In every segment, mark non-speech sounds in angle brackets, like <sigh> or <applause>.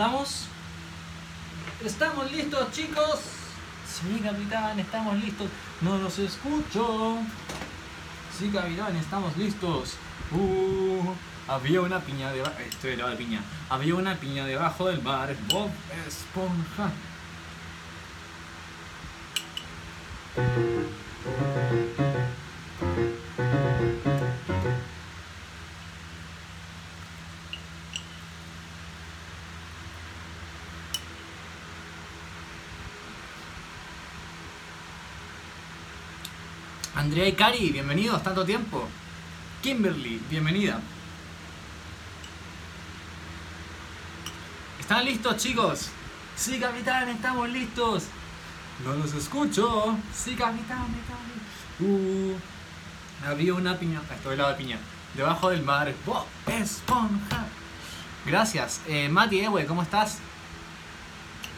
¿Estamos? ¿Estamos listos, chicos? Sí, capitán, estamos listos. No los escucho. Sí, capitán, estamos listos. Uh, había una piña debajo. De piña. Había una piña debajo del bar. Bob Esponja. Andrea y Cari, bienvenidos, tanto tiempo. Kimberly, bienvenida. ¿Están listos, chicos? Sí, capitán, estamos listos. No los escucho. Sí, capitán, estamos. Uh, había una piña. Estoy helado de piña. Debajo del mar. Bob Esponja. Gracias. Eh, Mati Ewe, ¿cómo estás?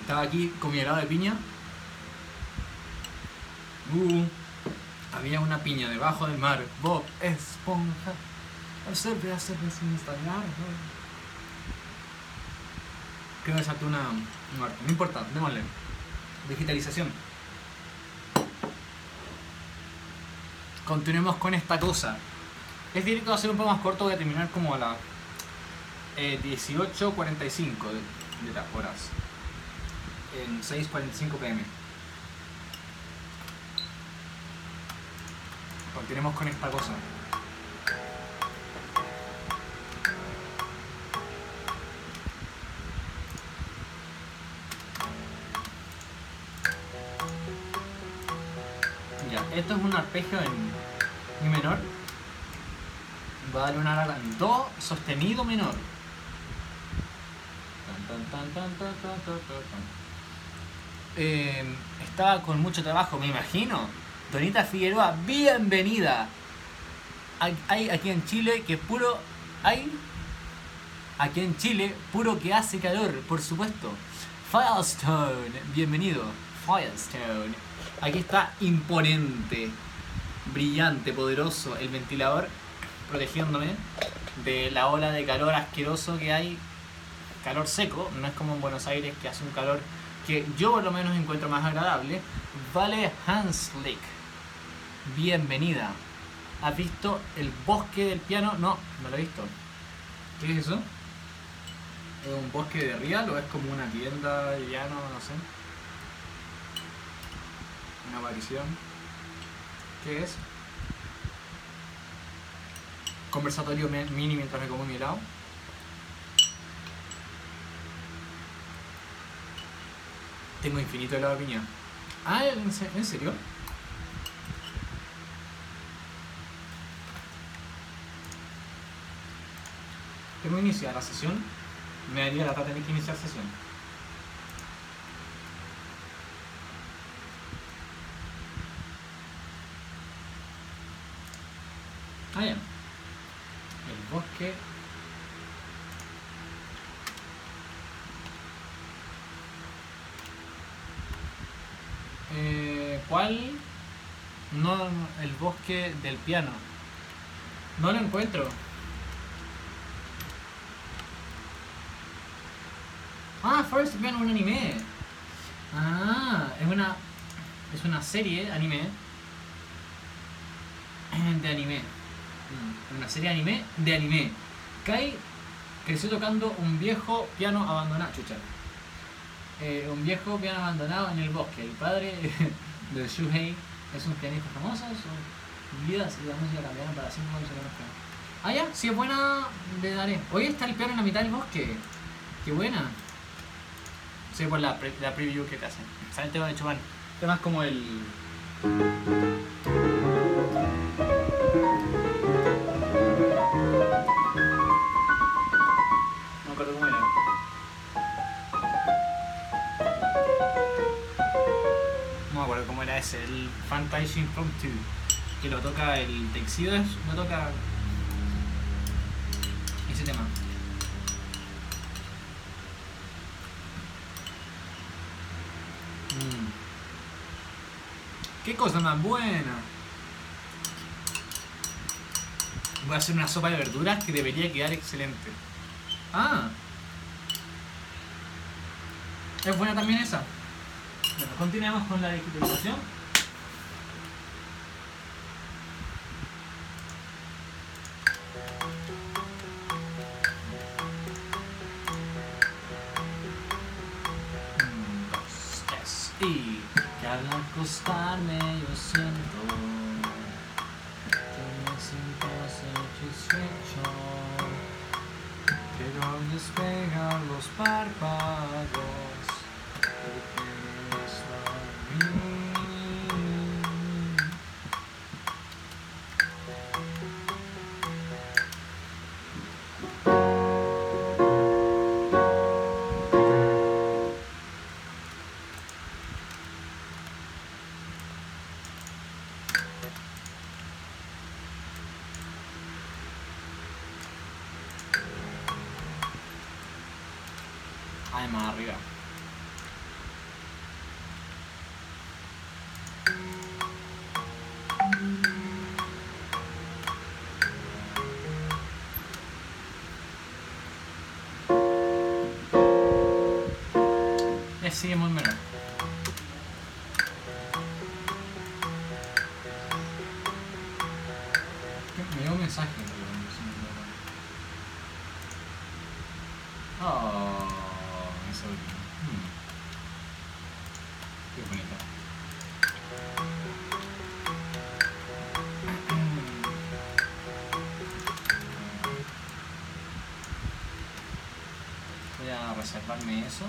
Estaba aquí con mi helado de piña. Uh, había una piña debajo del mar. Bob Esponja. Observe, observe sin instalar. Creo que saltó una muerte. No importa, démosle. Digitalización. Continuemos con esta cosa. Es directo, a ser un poco más corto, voy a terminar como a las eh, 18.45 de, de las horas. En 6.45 pm. Continuemos con esta cosa. Ya, esto es un arpegio en mi menor. Voy a darle una nota en do sostenido menor. Estaba con mucho trabajo, me imagino. Donita Figueroa, bienvenida. Hay, hay aquí en Chile que puro. Hay aquí en Chile puro que hace calor, por supuesto. Firestone, bienvenido. Firestone. Aquí está imponente, brillante, poderoso el ventilador protegiéndome de la ola de calor asqueroso que hay. Calor seco, no es como en Buenos Aires que hace un calor que yo por lo menos encuentro más agradable. Vale Hanslick, bienvenida. ¿Has visto el bosque del piano? No, no lo he visto. ¿Qué es eso? ¿Es un bosque de real o es como una tienda de piano? No sé. Una aparición. ¿Qué es? Conversatorio mini mientras me como mi helado. Tengo infinito helado de piña. Ah, ¿en se- en serio? Tengo que iniciar la sesión. Me daría la tener que iniciar sesión. Ah, ya. El bosque. Eh, ¿Cuál? No, el bosque del piano. No lo encuentro. Ah, First es un anime. Ah, es una es una serie anime <clears throat> de anime. Mm, Una serie anime de anime. Kai creció tocando un viejo piano abandonado. Chucha. Eh, un viejo piano abandonado en el bosque. El padre <laughs> de Shuhei es un pianista famoso. Sus vidas y la música cambiaron para siempre cuando se conozcan. Ah, ya, si es buena, le daré. Hoy está el piano en la mitad del bosque. Qué buena. Sí, por la, pre- la preview que te hacen. Sale el tema de Chopin. Temas como el. No acuerdo cómo era. No me acuerdo cómo era ese, el Fantasy 2. Que lo toca el Texidos, lo toca. Cosa más buena! Voy a hacer una sopa de verduras que debería quedar excelente. Ah. Es buena también esa. Bueno, continuemos con la digitalización. Un, al acostarme yo siento que me siento satisfecho. Quiero despegar los párpados. Sí, muy menor. Me dio un mensaje. Oh, mi sobrino. Hmm. Qué bonita. Voy a reservarme eso.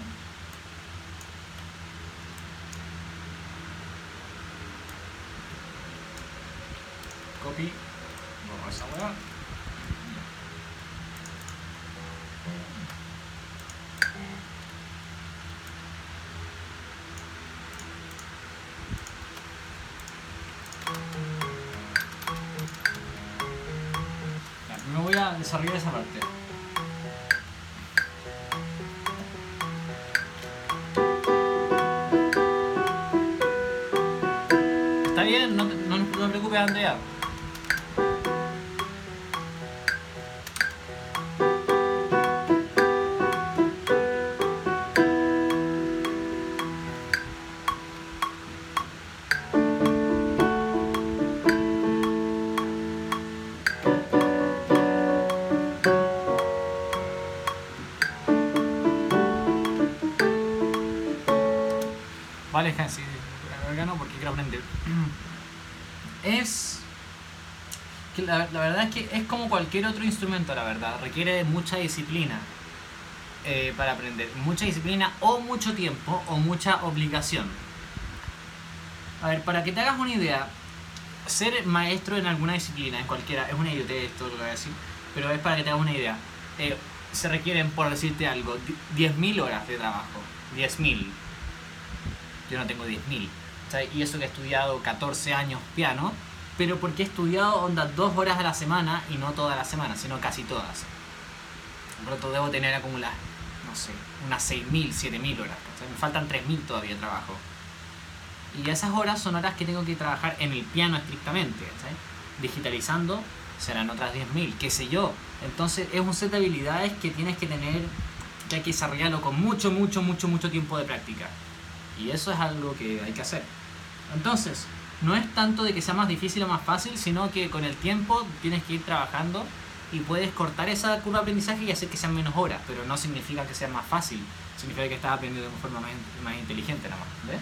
Voy a desarrollar esa parte. Está bien, no, no, no te preocupes, Andrea. No porque quiero aprender. <clears throat> Es. que la, la verdad es que es como cualquier otro instrumento, la verdad. Requiere mucha disciplina eh, para aprender. Mucha disciplina o mucho tiempo o mucha obligación. A ver, para que te hagas una idea, ser maestro en alguna disciplina, en cualquiera, es una idiotez esto lo que voy a decir, pero es para que te hagas una idea. Eh, se requieren, por decirte algo, di- 10.000 horas de trabajo. 10.000 yo no tengo 10.000. ¿sabes? Y eso que he estudiado 14 años piano, pero porque he estudiado onda dos horas a la semana y no toda la semana, sino casi todas. Por lo debo tener acumuladas, no sé, unas 6.000, 7.000 horas. Me faltan 3.000 todavía de trabajo. Y esas horas son horas que tengo que trabajar en el piano estrictamente. Digitalizando serán otras 10.000, qué sé yo. Entonces es un set de habilidades que tienes que tener, que hay que desarrollarlo con mucho, mucho, mucho, mucho tiempo de práctica. Y eso es algo que hay que hacer. Entonces, no es tanto de que sea más difícil o más fácil, sino que con el tiempo tienes que ir trabajando y puedes cortar esa curva de aprendizaje y hacer que sean menos horas, pero no significa que sea más fácil, significa que estás aprendiendo de una forma más, inteligente nada más. ¿ves?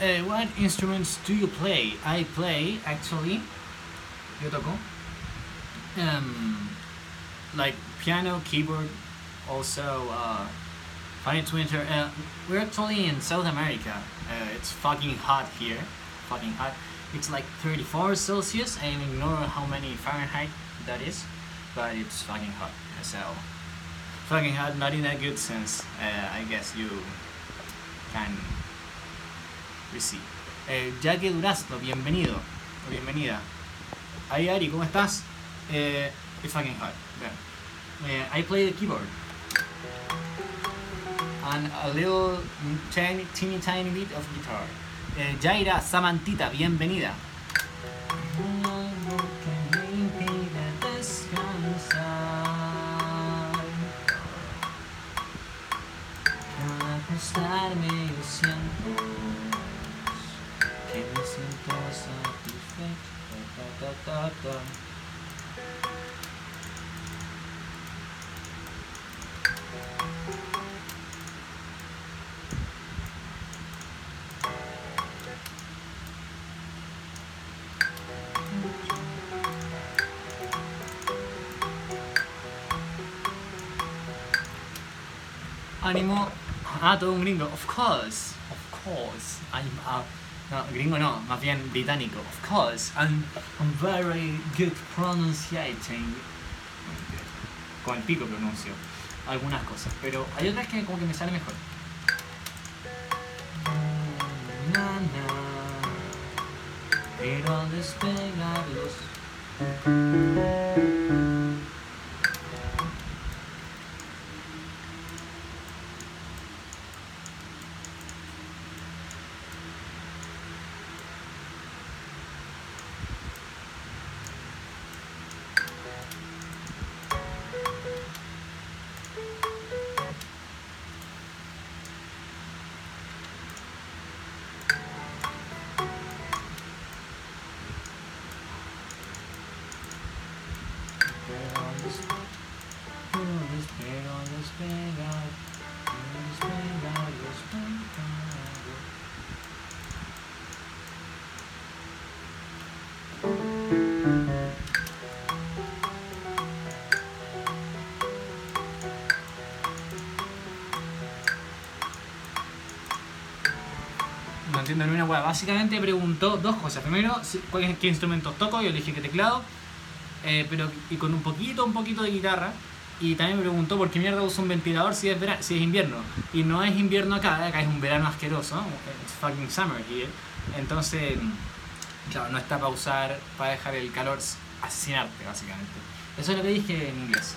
Uh, what instruments do you play? I play, actually, yo toco, um, like piano, keyboard, also, uh, funny winter. Uh, we're actually in South America. Uh, it's fucking hot here, fucking hot. It's like 34 Celsius, and ignore how many Fahrenheit that is, but it's fucking hot. So, fucking hot, not in a good sense. Uh, I guess you can receive. Eh, Jaque Durazno, bienvenido o bienvenida. Hi Ari, ¿cómo estás? Eh, it's fucking hot. Yeah. Eh, I play the keyboard. And a little tiny, teeny tiny bit of guitar. Eh, Jaira Samantita, bienvenida. acostarme y siento que me siento satisfecho. Ta, ta, ta, ta. Ánimo. Ah, todo un gringo. Of course. Of course. I'm uh, no, gringo no, más bien británico. Of course. I'm, I'm very good pronunciating. Con el pico pronuncio algunas cosas, pero hay otras que como que me sale mejor. Na, na. Pero al Entiendo ni una hueá. Básicamente preguntó dos cosas. Primero, cuál qué instrumentos toco. Yo le dije que teclado. eh, pero y con un poquito, un poquito de guitarra. Y también me preguntó por qué mierda uso un ventilador si es, vera- si es invierno. Y no es invierno acá, acá es un verano asqueroso. It's fucking summer here. Entonces, claro, no está para usar, para dejar el calor asesinarte, básicamente. Eso es lo que dije en inglés.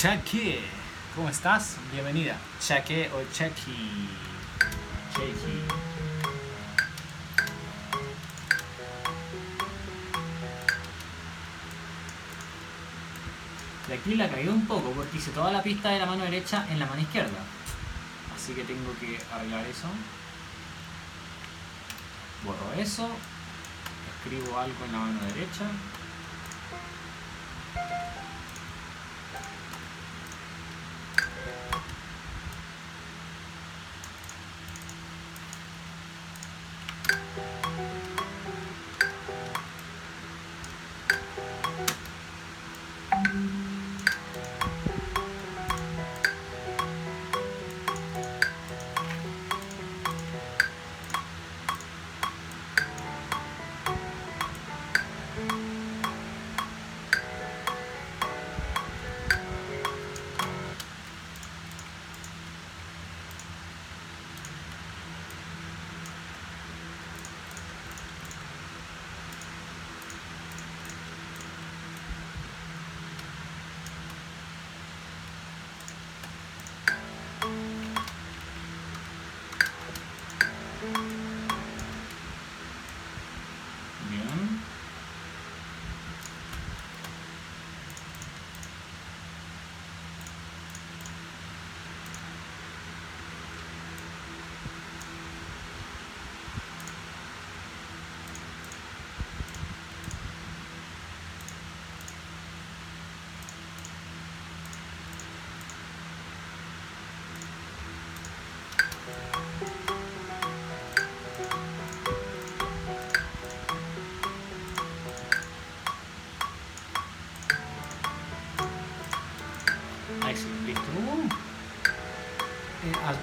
Chucky, ¿cómo estás? Bienvenida. Chucky o Chucky. Chucky. Y aquí la caí un poco porque hice toda la pista de la mano derecha en la mano izquierda. Así que tengo que arreglar eso. Borro eso. Escribo algo en la mano derecha.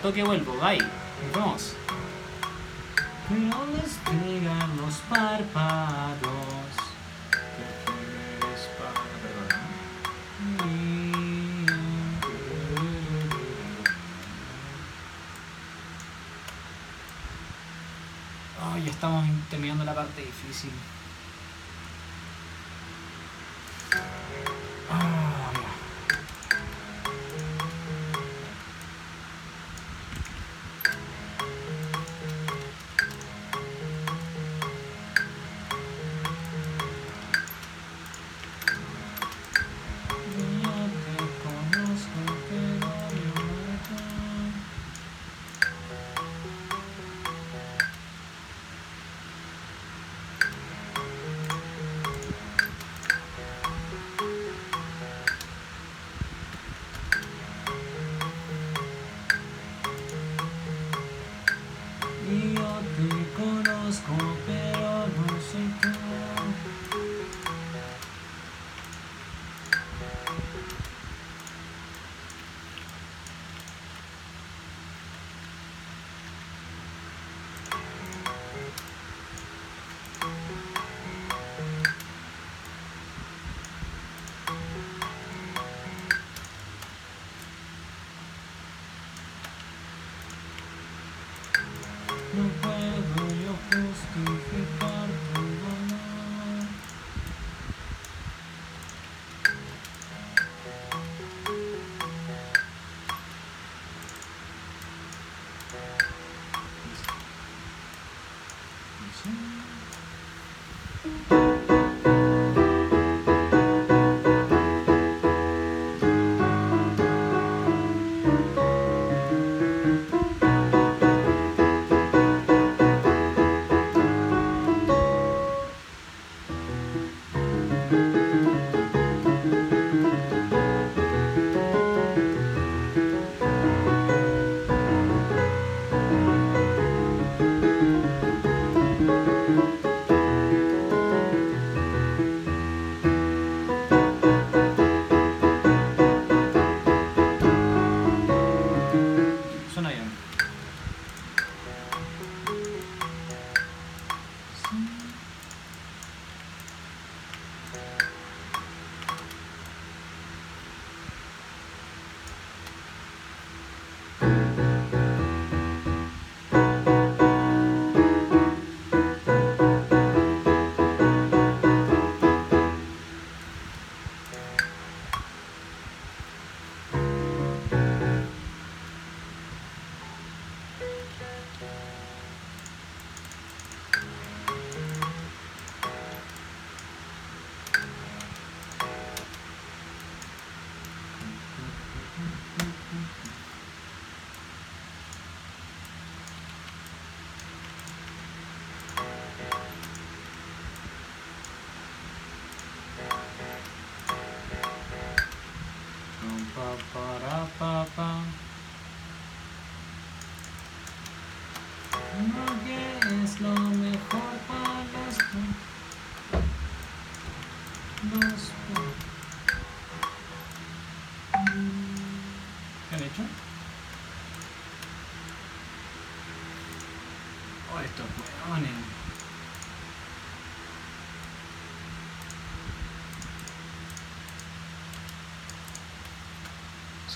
Toque vuelvo, bye. Nos vemos. No despegan los párpados. que para-. Ay, ya estamos terminando la parte difícil. school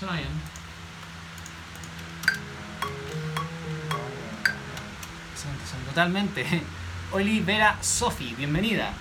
Son, son totalmente. <laughs> Olivera Sofi, bienvenida.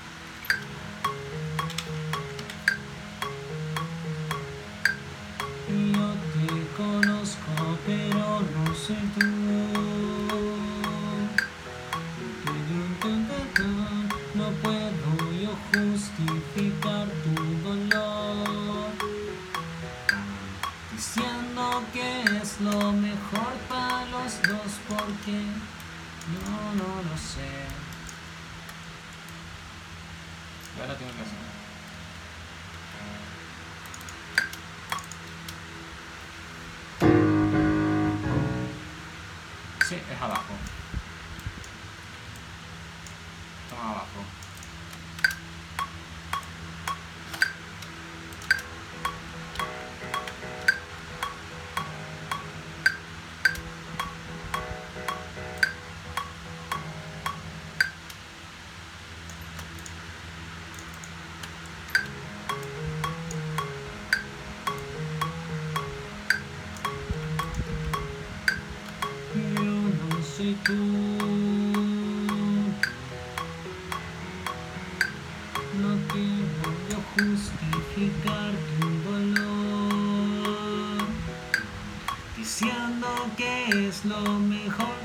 Es lo mejor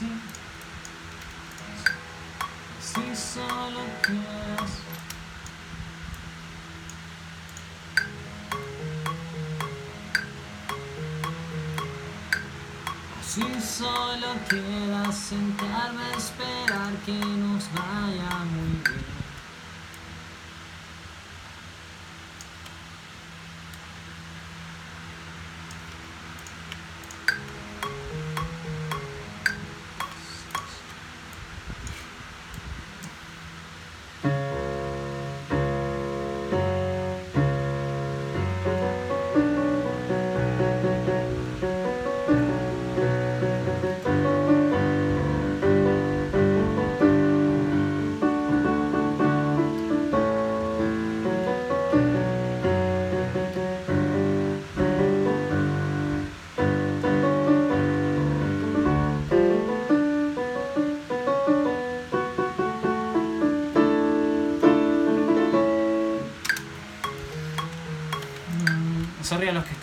Sí. Si solo quieres Si solo quieras sentarme a esperar que nos vaya muy bien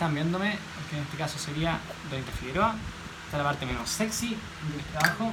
Los que en este caso sería Donita Figueroa. Esta es la parte menos sexy del trabajo.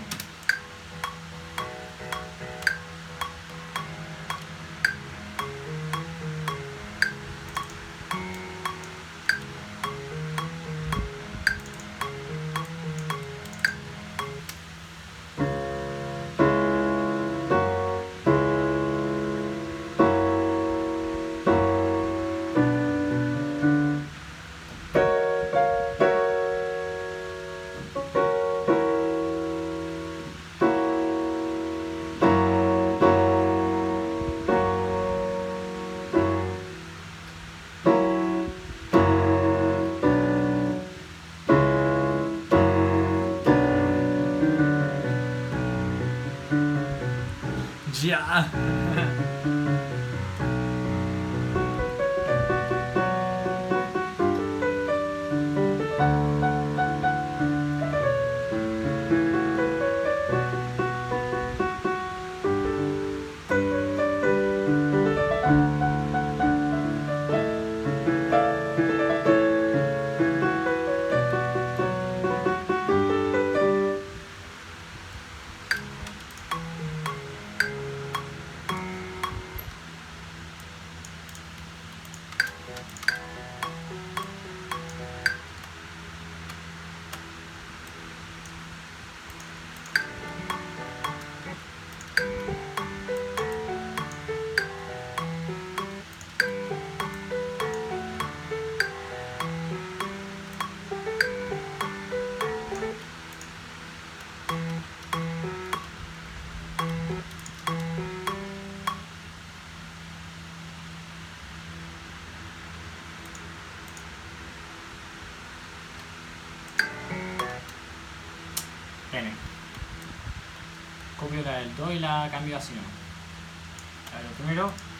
Ya. Y la ¿no? A ver, primero.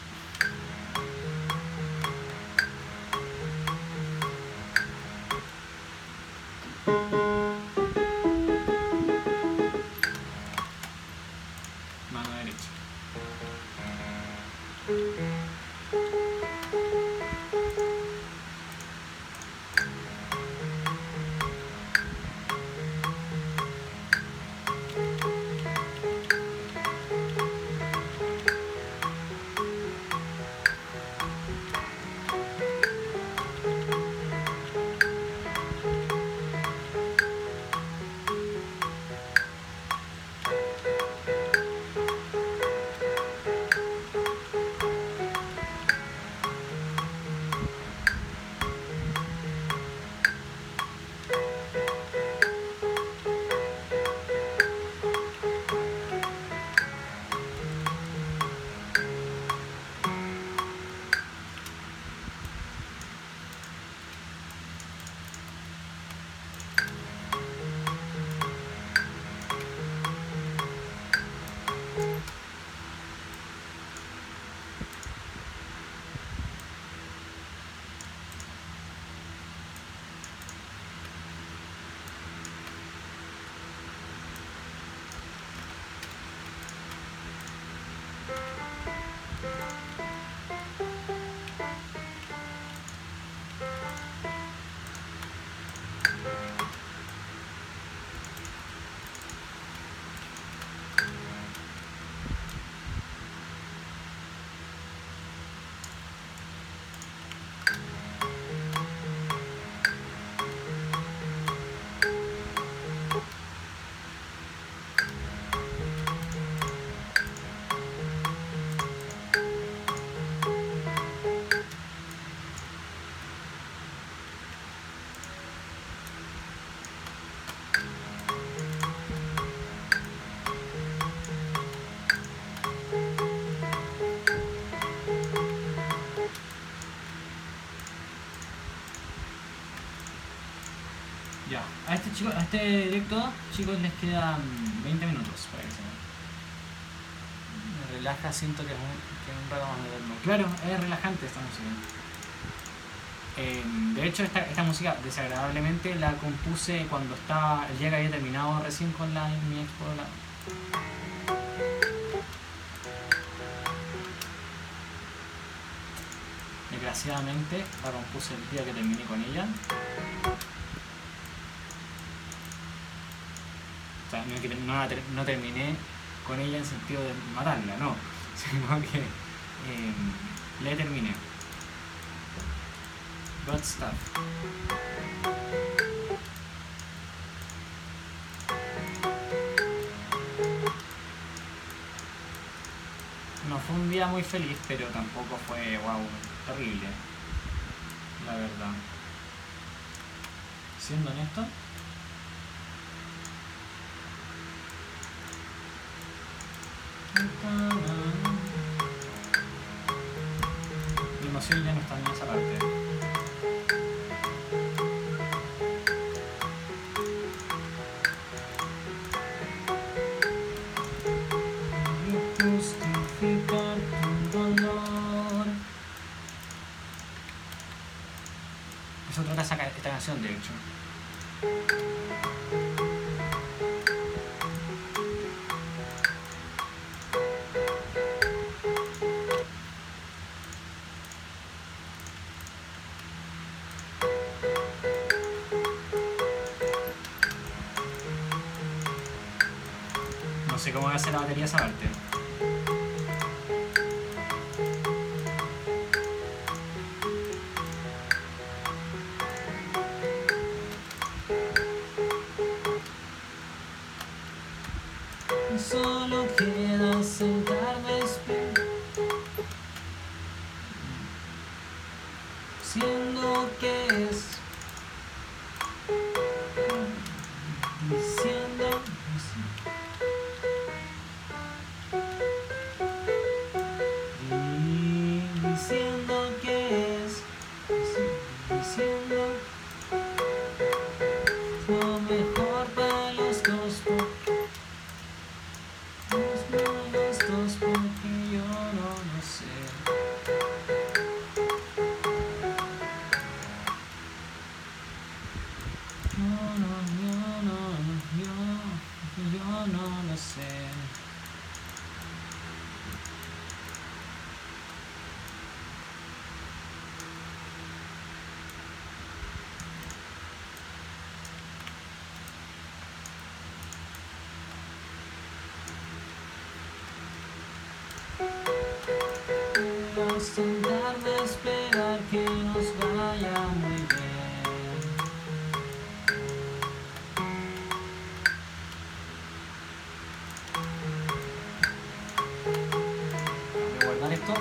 A este chico, a este directo, chicos, les quedan 20 minutos para que se. Me relaja, siento que es un, que es un rato más de verlo. Claro, es relajante esta música. Eh, de hecho, esta, esta música desagradablemente la compuse cuando estaba el día que había terminado recién con la, mi expo. La... Desgraciadamente la compuse el día que terminé con ella. No, no terminé con ella en sentido de matarla, no, <laughs> sino que eh, le terminé. Bad stuff. No fue un día muy feliz, pero tampoco fue, wow, terrible. La verdad. Siendo honesto, va a ser la batería esa acostumbrarme a esperar que nos vaya muy bien. Voy a guardar esto.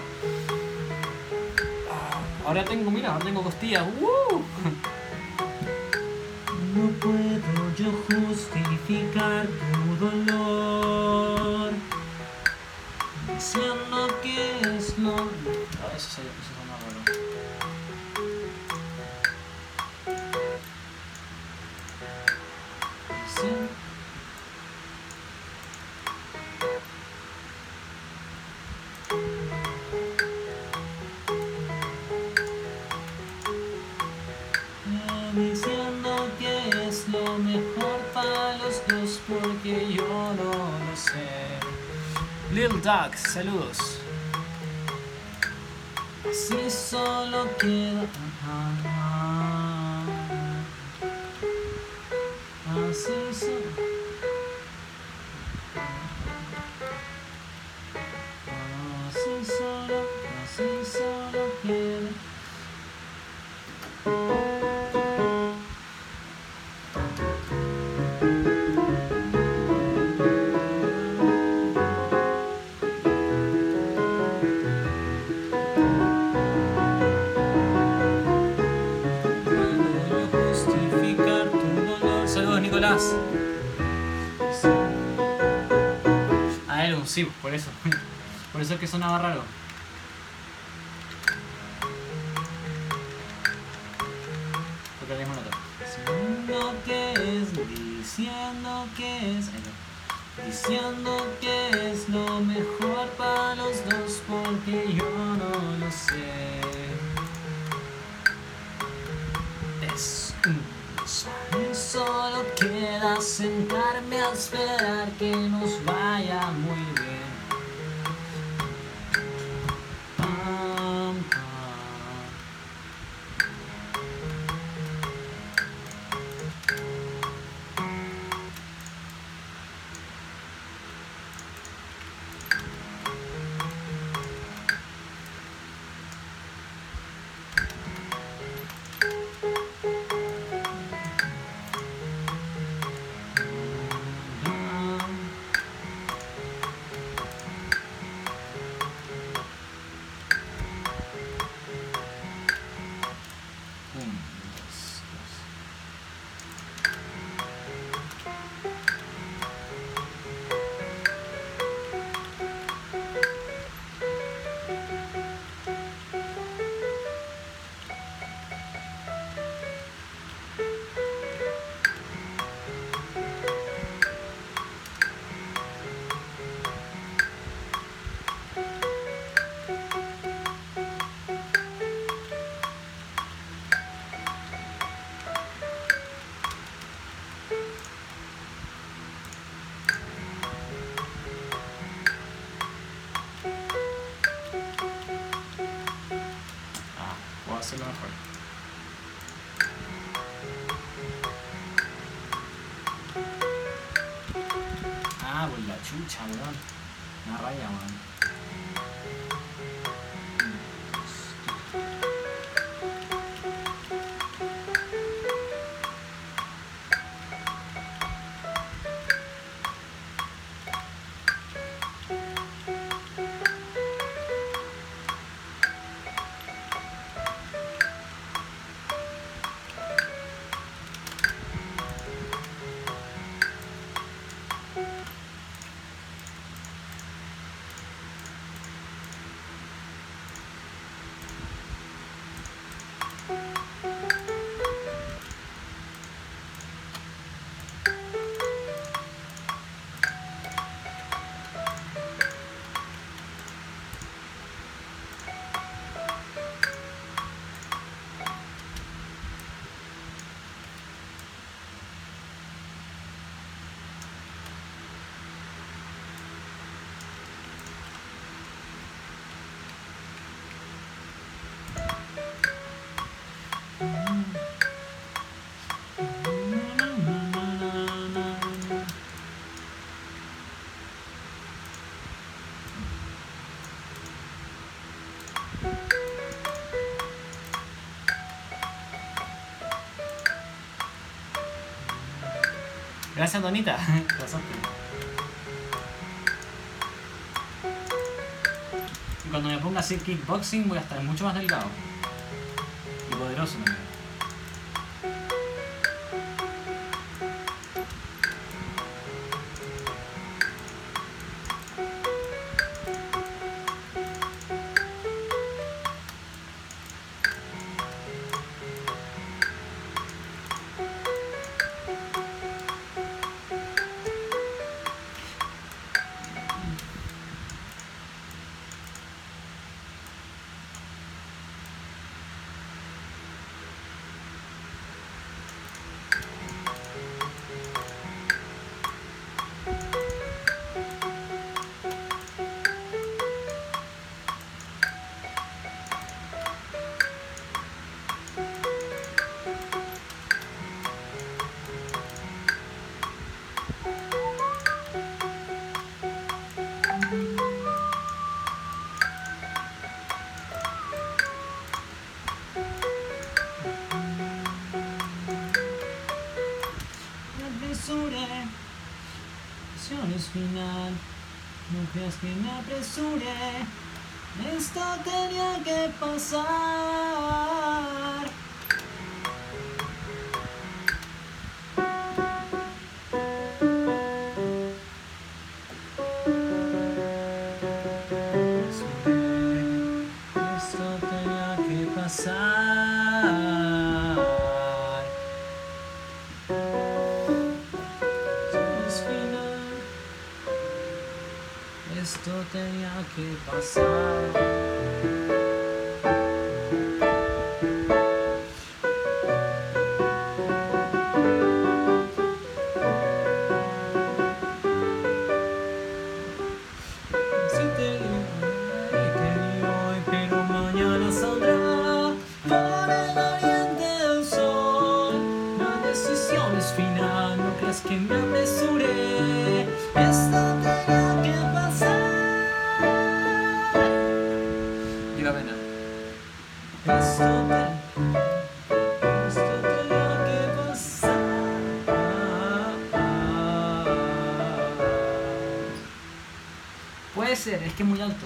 Ah, ahora tengo, mira, ahora tengo costillas. ¡Uh! 啊是是。Sí, por eso. <laughs> Por eso es que sonaba raro. Gracias, Donita. <laughs> Y cuando me ponga a hacer kickboxing voy a estar mucho más delgado. que me apresuré. Esto tenía que pasar. que es muy alto.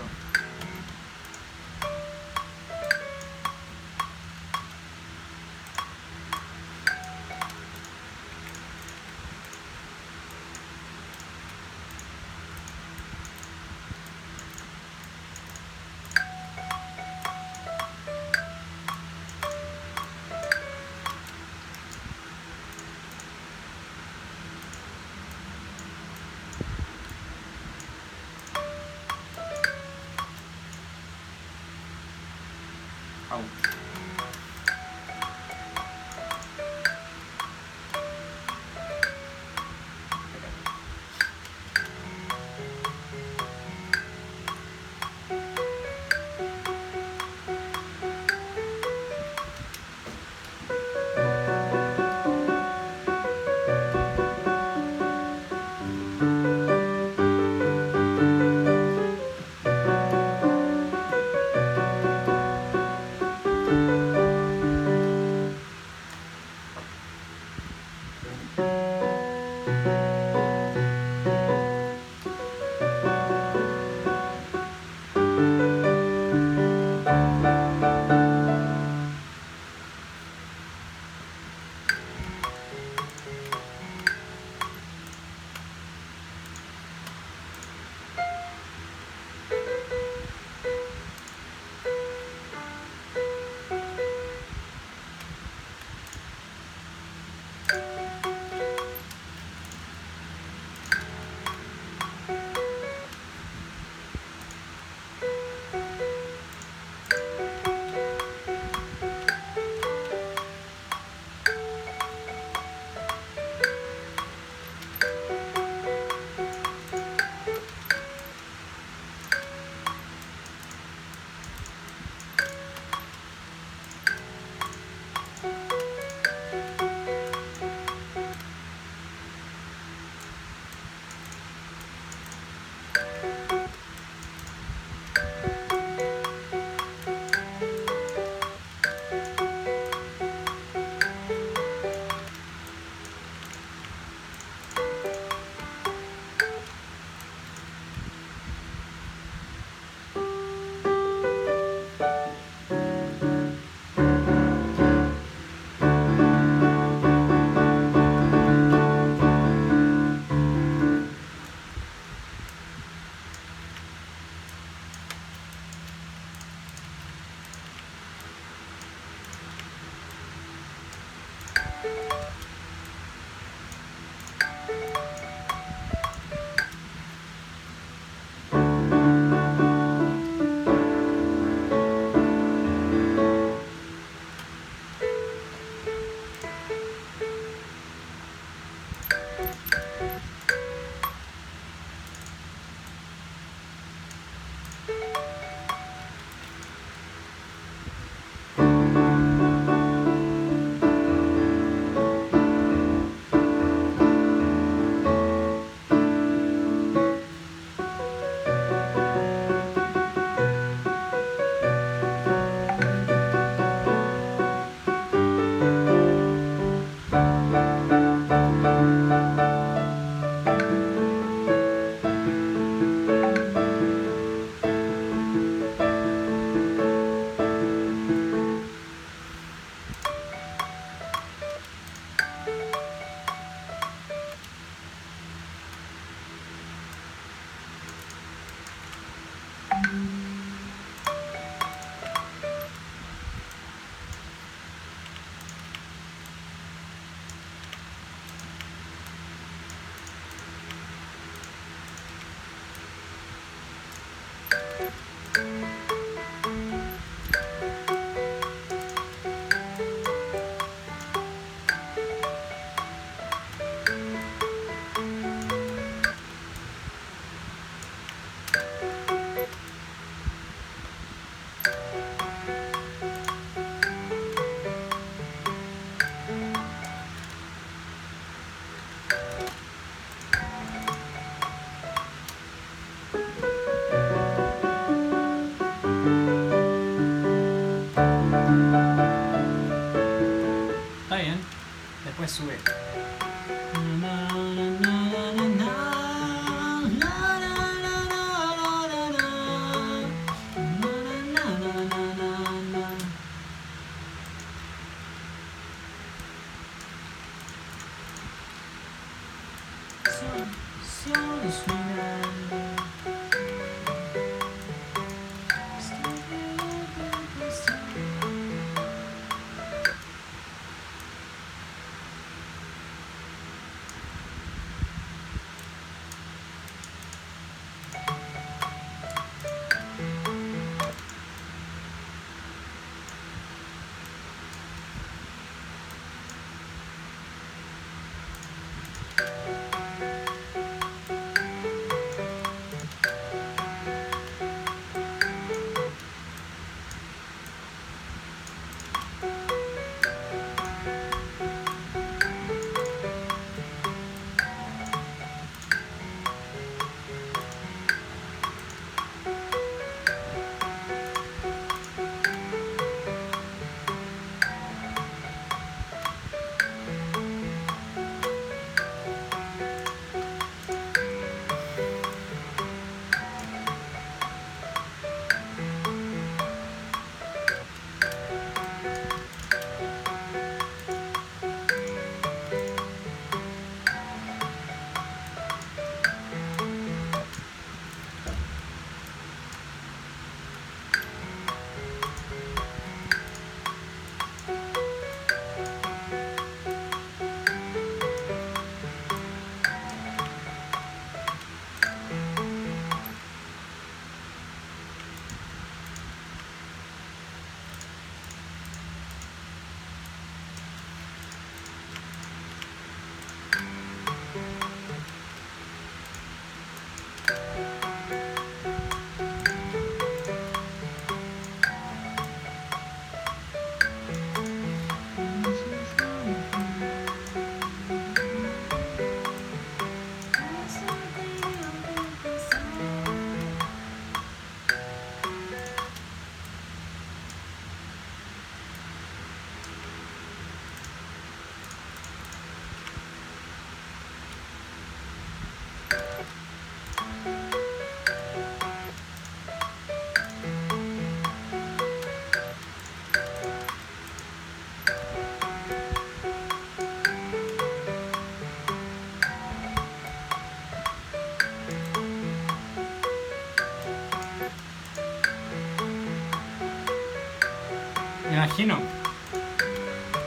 Imagino.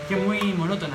Que muy monótona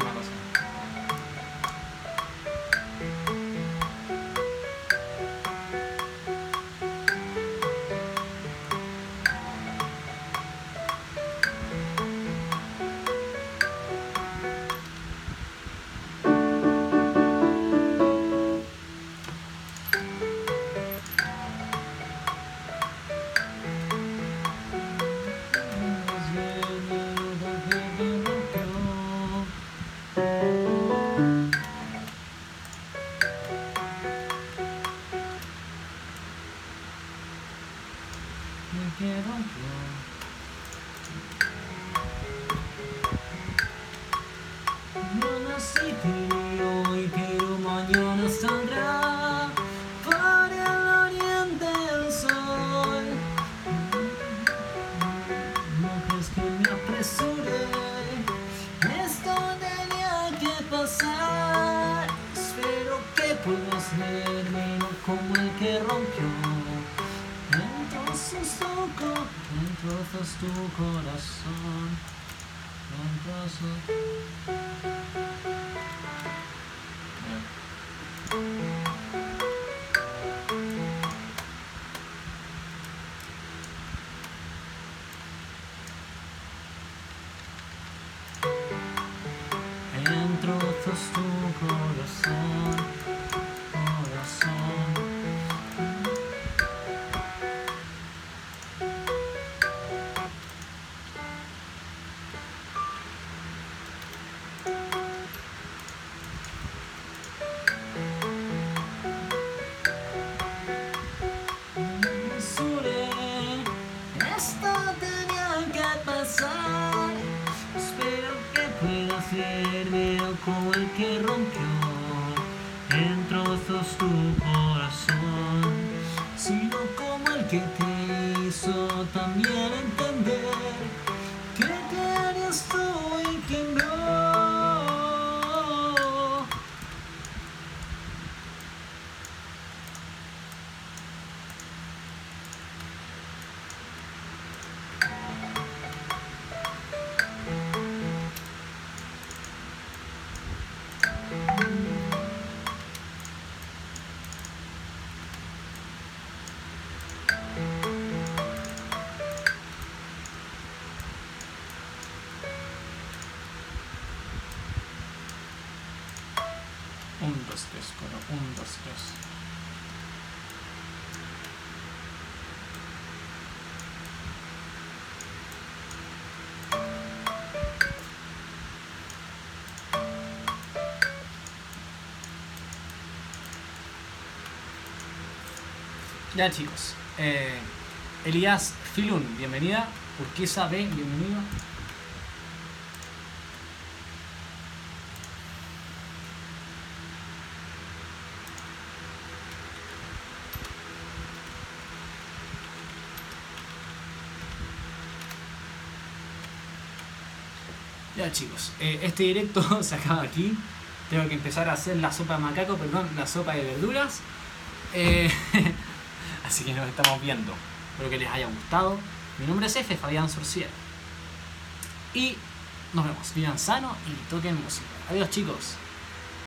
que te hizo también entender Ya chicos, eh, Elías Filun, bienvenida. Urquiza B, bienvenido. Ya chicos, eh, este directo <laughs> se acaba aquí. Tengo que empezar a hacer la sopa de macaco, perdón, la sopa de verduras. Eh, <laughs> así que nos estamos viendo. Espero que les haya gustado. Mi nombre es F, Fabián Sorcier. Y nos vemos. Vivan sano y toquen música. Adiós chicos.